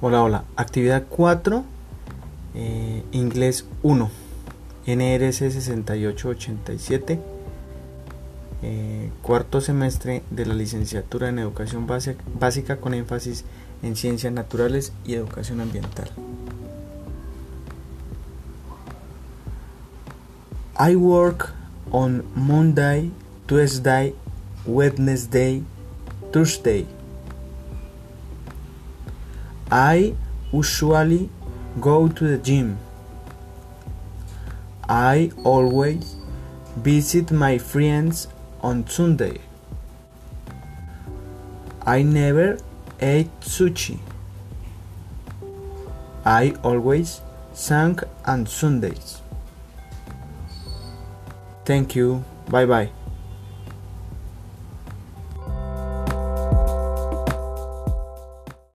Hola, hola. Actividad 4, eh, inglés 1, NRS 6887, eh, cuarto semestre de la licenciatura en educación básica con énfasis en ciencias naturales y educación ambiental. I work on Monday, Tuesday, Wednesday, Thursday. I usually go to the gym. I always visit my friends on Sunday. I never ate sushi. I always sang on Sundays. Thank you. Bye bye.